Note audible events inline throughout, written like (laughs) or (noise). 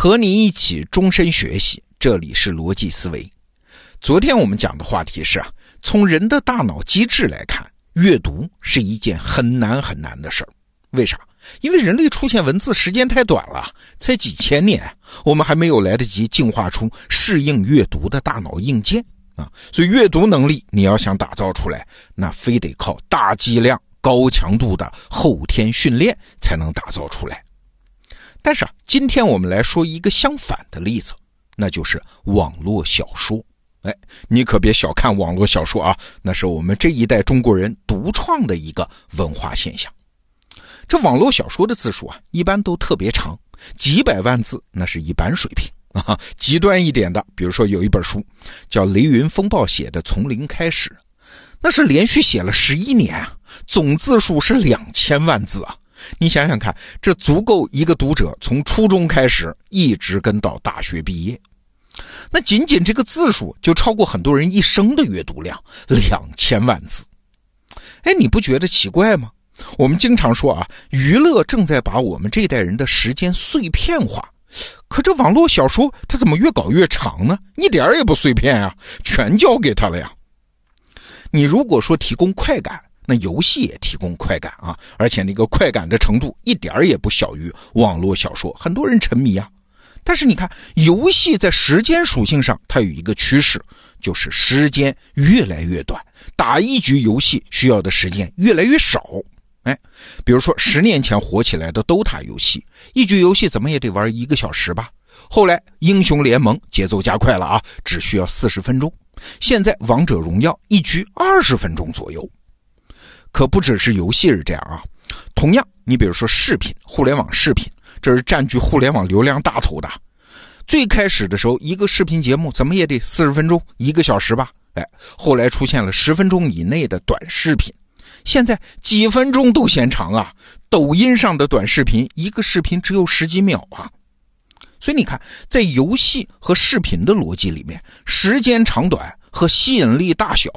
和你一起终身学习，这里是逻辑思维。昨天我们讲的话题是啊，从人的大脑机制来看，阅读是一件很难很难的事儿。为啥？因为人类出现文字时间太短了，才几千年，我们还没有来得及进化出适应阅读的大脑硬件啊。所以阅读能力你要想打造出来，那非得靠大剂量、高强度的后天训练才能打造出来。但是，今天我们来说一个相反的例子，那就是网络小说。哎，你可别小看网络小说啊，那是我们这一代中国人独创的一个文化现象。这网络小说的字数啊，一般都特别长，几百万字那是一般水平啊。极端一点的，比如说有一本书叫雷云风暴写的《从零开始》，那是连续写了十一年啊，总字数是两千万字啊。你想想看，这足够一个读者从初中开始一直跟到大学毕业。那仅仅这个字数就超过很多人一生的阅读量，两千万字。哎，你不觉得奇怪吗？我们经常说啊，娱乐正在把我们这代人的时间碎片化，可这网络小说它怎么越搞越长呢？一点也不碎片啊，全交给他了呀。你如果说提供快感，那游戏也提供快感啊，而且那个快感的程度一点儿也不小于网络小说，很多人沉迷啊。但是你看，游戏在时间属性上，它有一个趋势，就是时间越来越短，打一局游戏需要的时间越来越少。哎，比如说十年前火起来的 DOTA 游戏，一局游戏怎么也得玩一个小时吧。后来英雄联盟节奏加快了啊，只需要四十分钟。现在王者荣耀一局二十分钟左右。可不只是游戏是这样啊，同样，你比如说视频，互联网视频，这是占据互联网流量大头的。最开始的时候，一个视频节目怎么也得四十分钟、一个小时吧？哎，后来出现了十分钟以内的短视频，现在几分钟都嫌长啊！抖音上的短视频，一个视频只有十几秒啊。所以你看，在游戏和视频的逻辑里面，时间长短和吸引力大小。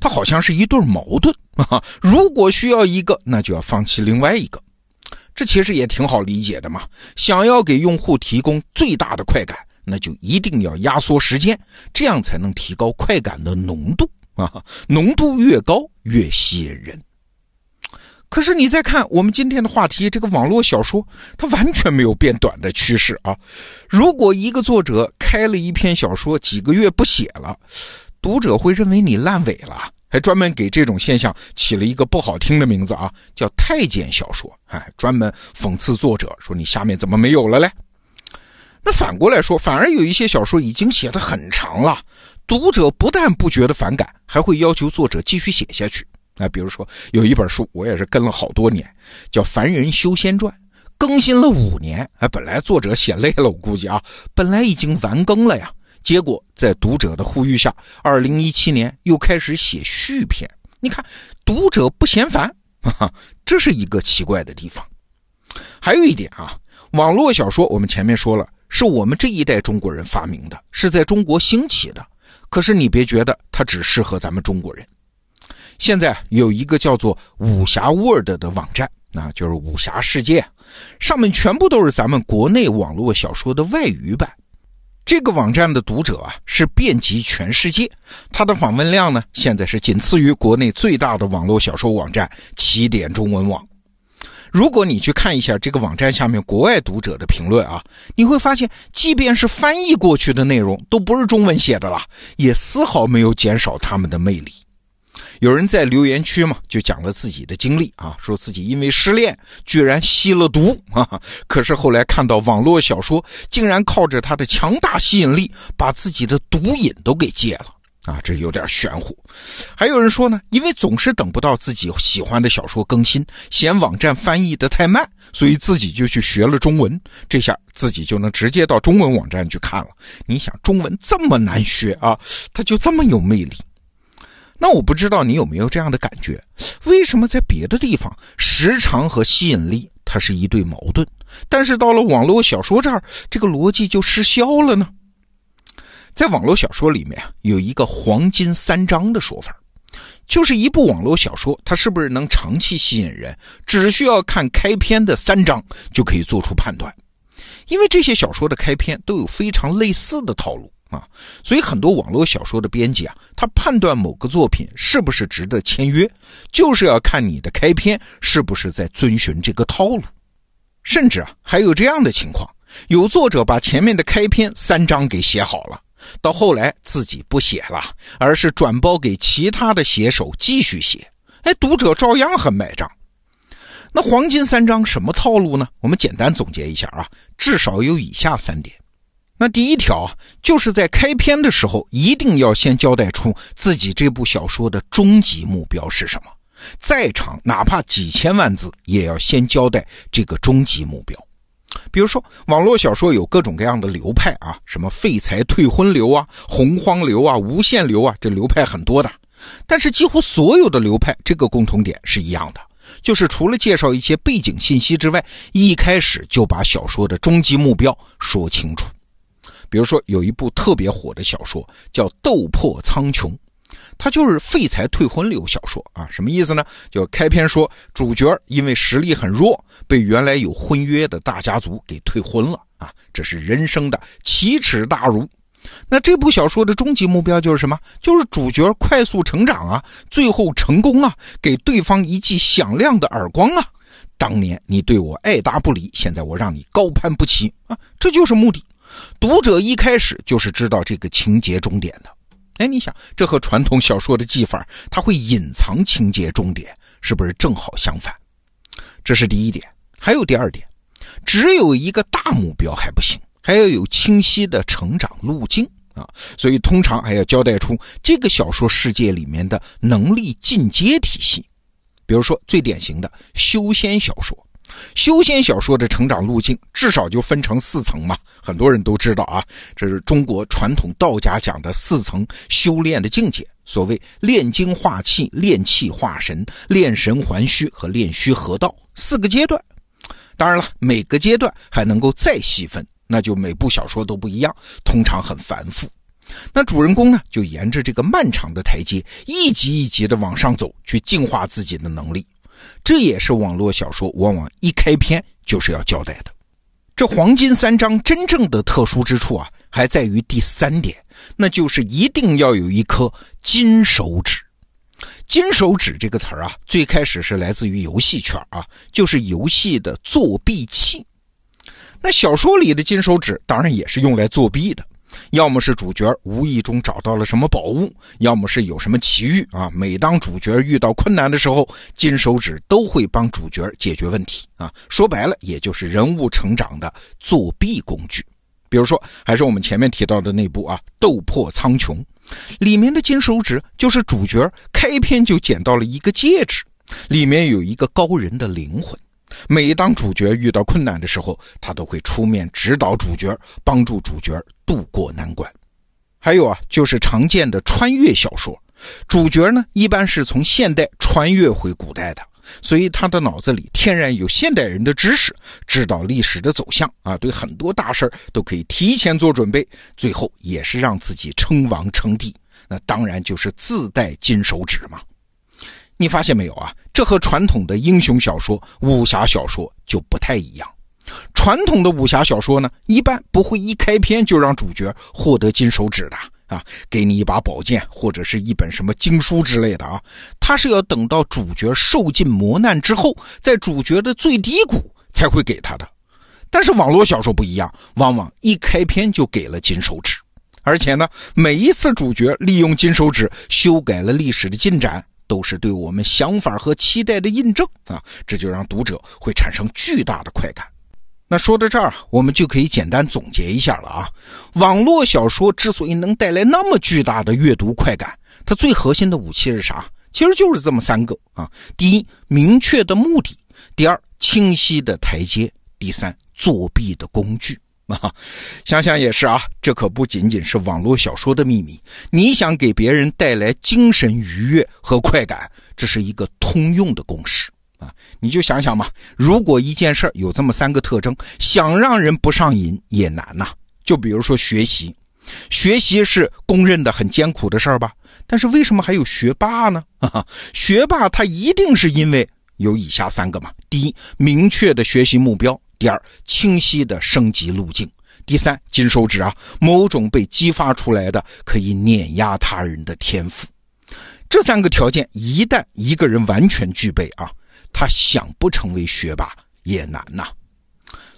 它好像是一对矛盾 (laughs) 啊！如果需要一个，那就要放弃另外一个。这其实也挺好理解的嘛。想要给用户提供最大的快感，那就一定要压缩时间，这样才能提高快感的浓度啊！浓度越高，越吸引人。可是你再看我们今天的话题，这个网络小说，它完全没有变短的趋势啊！如果一个作者开了一篇小说，几个月不写了。读者会认为你烂尾了，还专门给这种现象起了一个不好听的名字啊，叫太监小说。哎，专门讽刺作者说你下面怎么没有了嘞？那反过来说，反而有一些小说已经写得很长了，读者不但不觉得反感，还会要求作者继续写下去。啊，比如说有一本书，我也是跟了好多年，叫《凡人修仙传》，更新了五年。哎，本来作者写累了，我估计啊，本来已经完更了呀。结果在读者的呼吁下，二零一七年又开始写续篇。你看，读者不嫌烦，(laughs) 这是一个奇怪的地方。还有一点啊，网络小说我们前面说了，是我们这一代中国人发明的，是在中国兴起的。可是你别觉得它只适合咱们中国人。现在有一个叫做武侠 Word 的网站，那就是武侠世界，上面全部都是咱们国内网络小说的外语版。这个网站的读者啊是遍及全世界，它的访问量呢现在是仅次于国内最大的网络小说网站起点中文网。如果你去看一下这个网站下面国外读者的评论啊，你会发现，即便是翻译过去的内容都不是中文写的了，也丝毫没有减少他们的魅力。有人在留言区嘛，就讲了自己的经历啊，说自己因为失恋，居然吸了毒啊，可是后来看到网络小说，竟然靠着它的强大吸引力，把自己的毒瘾都给戒了啊，这有点玄乎。还有人说呢，因为总是等不到自己喜欢的小说更新，嫌网站翻译的太慢，所以自己就去学了中文，这下自己就能直接到中文网站去看了。你想，中文这么难学啊，它就这么有魅力。那我不知道你有没有这样的感觉？为什么在别的地方时长和吸引力它是一对矛盾，但是到了网络小说这儿，这个逻辑就失效了呢？在网络小说里面有一个黄金三章的说法，就是一部网络小说它是不是能长期吸引人，只需要看开篇的三章就可以做出判断。因为这些小说的开篇都有非常类似的套路啊，所以很多网络小说的编辑啊，他判断某个作品是不是值得签约，就是要看你的开篇是不是在遵循这个套路。甚至啊，还有这样的情况，有作者把前面的开篇三章给写好了，到后来自己不写了，而是转包给其他的写手继续写，哎，读者照样很买账。那黄金三章什么套路呢？我们简单总结一下啊，至少有以下三点。那第一条啊，就是在开篇的时候一定要先交代出自己这部小说的终极目标是什么，再长哪怕几千万字，也要先交代这个终极目标。比如说，网络小说有各种各样的流派啊，什么废材退婚流啊、洪荒流啊、无限流啊，这流派很多的。但是几乎所有的流派，这个共同点是一样的。就是除了介绍一些背景信息之外，一开始就把小说的终极目标说清楚。比如说，有一部特别火的小说叫《斗破苍穹》，它就是废材退婚流小说啊。什么意思呢？就开篇说主角因为实力很弱，被原来有婚约的大家族给退婚了啊，这是人生的奇耻大辱。那这部小说的终极目标就是什么？就是主角快速成长啊，最后成功啊，给对方一记响亮的耳光啊！当年你对我爱答不理，现在我让你高攀不起啊！这就是目的。读者一开始就是知道这个情节终点的。哎，你想，这和传统小说的技法，它会隐藏情节终点，是不是正好相反？这是第一点。还有第二点，只有一个大目标还不行。还要有清晰的成长路径啊，所以通常还要交代出这个小说世界里面的能力进阶体系。比如说最典型的修仙小说，修仙小说的成长路径至少就分成四层嘛，很多人都知道啊，这是中国传统道家讲的四层修炼的境界，所谓炼精化气、炼气化神、炼神还虚和炼虚合道四个阶段。当然了，每个阶段还能够再细分。那就每部小说都不一样，通常很繁复。那主人公呢，就沿着这个漫长的台阶，一级一级的往上走，去净化自己的能力。这也是网络小说往往一开篇就是要交代的。这黄金三章真正的特殊之处啊，还在于第三点，那就是一定要有一颗金手指。金手指这个词儿啊，最开始是来自于游戏圈啊，就是游戏的作弊器。那小说里的金手指当然也是用来作弊的，要么是主角无意中找到了什么宝物，要么是有什么奇遇啊。每当主角遇到困难的时候，金手指都会帮主角解决问题啊。说白了，也就是人物成长的作弊工具。比如说，还是我们前面提到的那部啊《斗破苍穹》，里面的金手指就是主角开篇就捡到了一个戒指，里面有一个高人的灵魂。每当主角遇到困难的时候，他都会出面指导主角，帮助主角渡过难关。还有啊，就是常见的穿越小说，主角呢一般是从现代穿越回古代的，所以他的脑子里天然有现代人的知识，知道历史的走向啊，对很多大事都可以提前做准备，最后也是让自己称王称帝。那当然就是自带金手指嘛。你发现没有啊？这和传统的英雄小说、武侠小说就不太一样。传统的武侠小说呢，一般不会一开篇就让主角获得金手指的啊，给你一把宝剑或者是一本什么经书之类的啊。他是要等到主角受尽磨难之后，在主角的最低谷才会给他的。但是网络小说不一样，往往一开篇就给了金手指，而且呢，每一次主角利用金手指修改了历史的进展。都是对我们想法和期待的印证啊，这就让读者会产生巨大的快感。那说到这儿，我们就可以简单总结一下了啊。网络小说之所以能带来那么巨大的阅读快感，它最核心的武器是啥？其实就是这么三个啊：第一，明确的目的；第二，清晰的台阶；第三，作弊的工具。啊，想想也是啊，这可不仅仅是网络小说的秘密。你想给别人带来精神愉悦和快感，这是一个通用的公式啊。你就想想嘛，如果一件事有这么三个特征，想让人不上瘾也难呐。就比如说学习，学习是公认的很艰苦的事儿吧？但是为什么还有学霸呢？(laughs) 学霸他一定是因为有以下三个嘛：第一，明确的学习目标。第二，清晰的升级路径；第三，金手指啊，某种被激发出来的可以碾压他人的天赋。这三个条件一旦一个人完全具备啊，他想不成为学霸也难呐。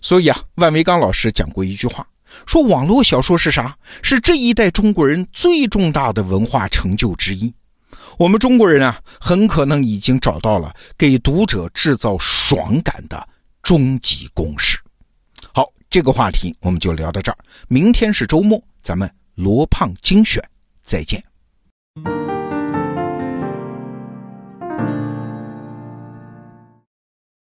所以啊，万维刚老师讲过一句话，说网络小说是啥？是这一代中国人最重大的文化成就之一。我们中国人啊，很可能已经找到了给读者制造爽感的终极公式。好，这个话题我们就聊到这儿。明天是周末，咱们罗胖精选，再见。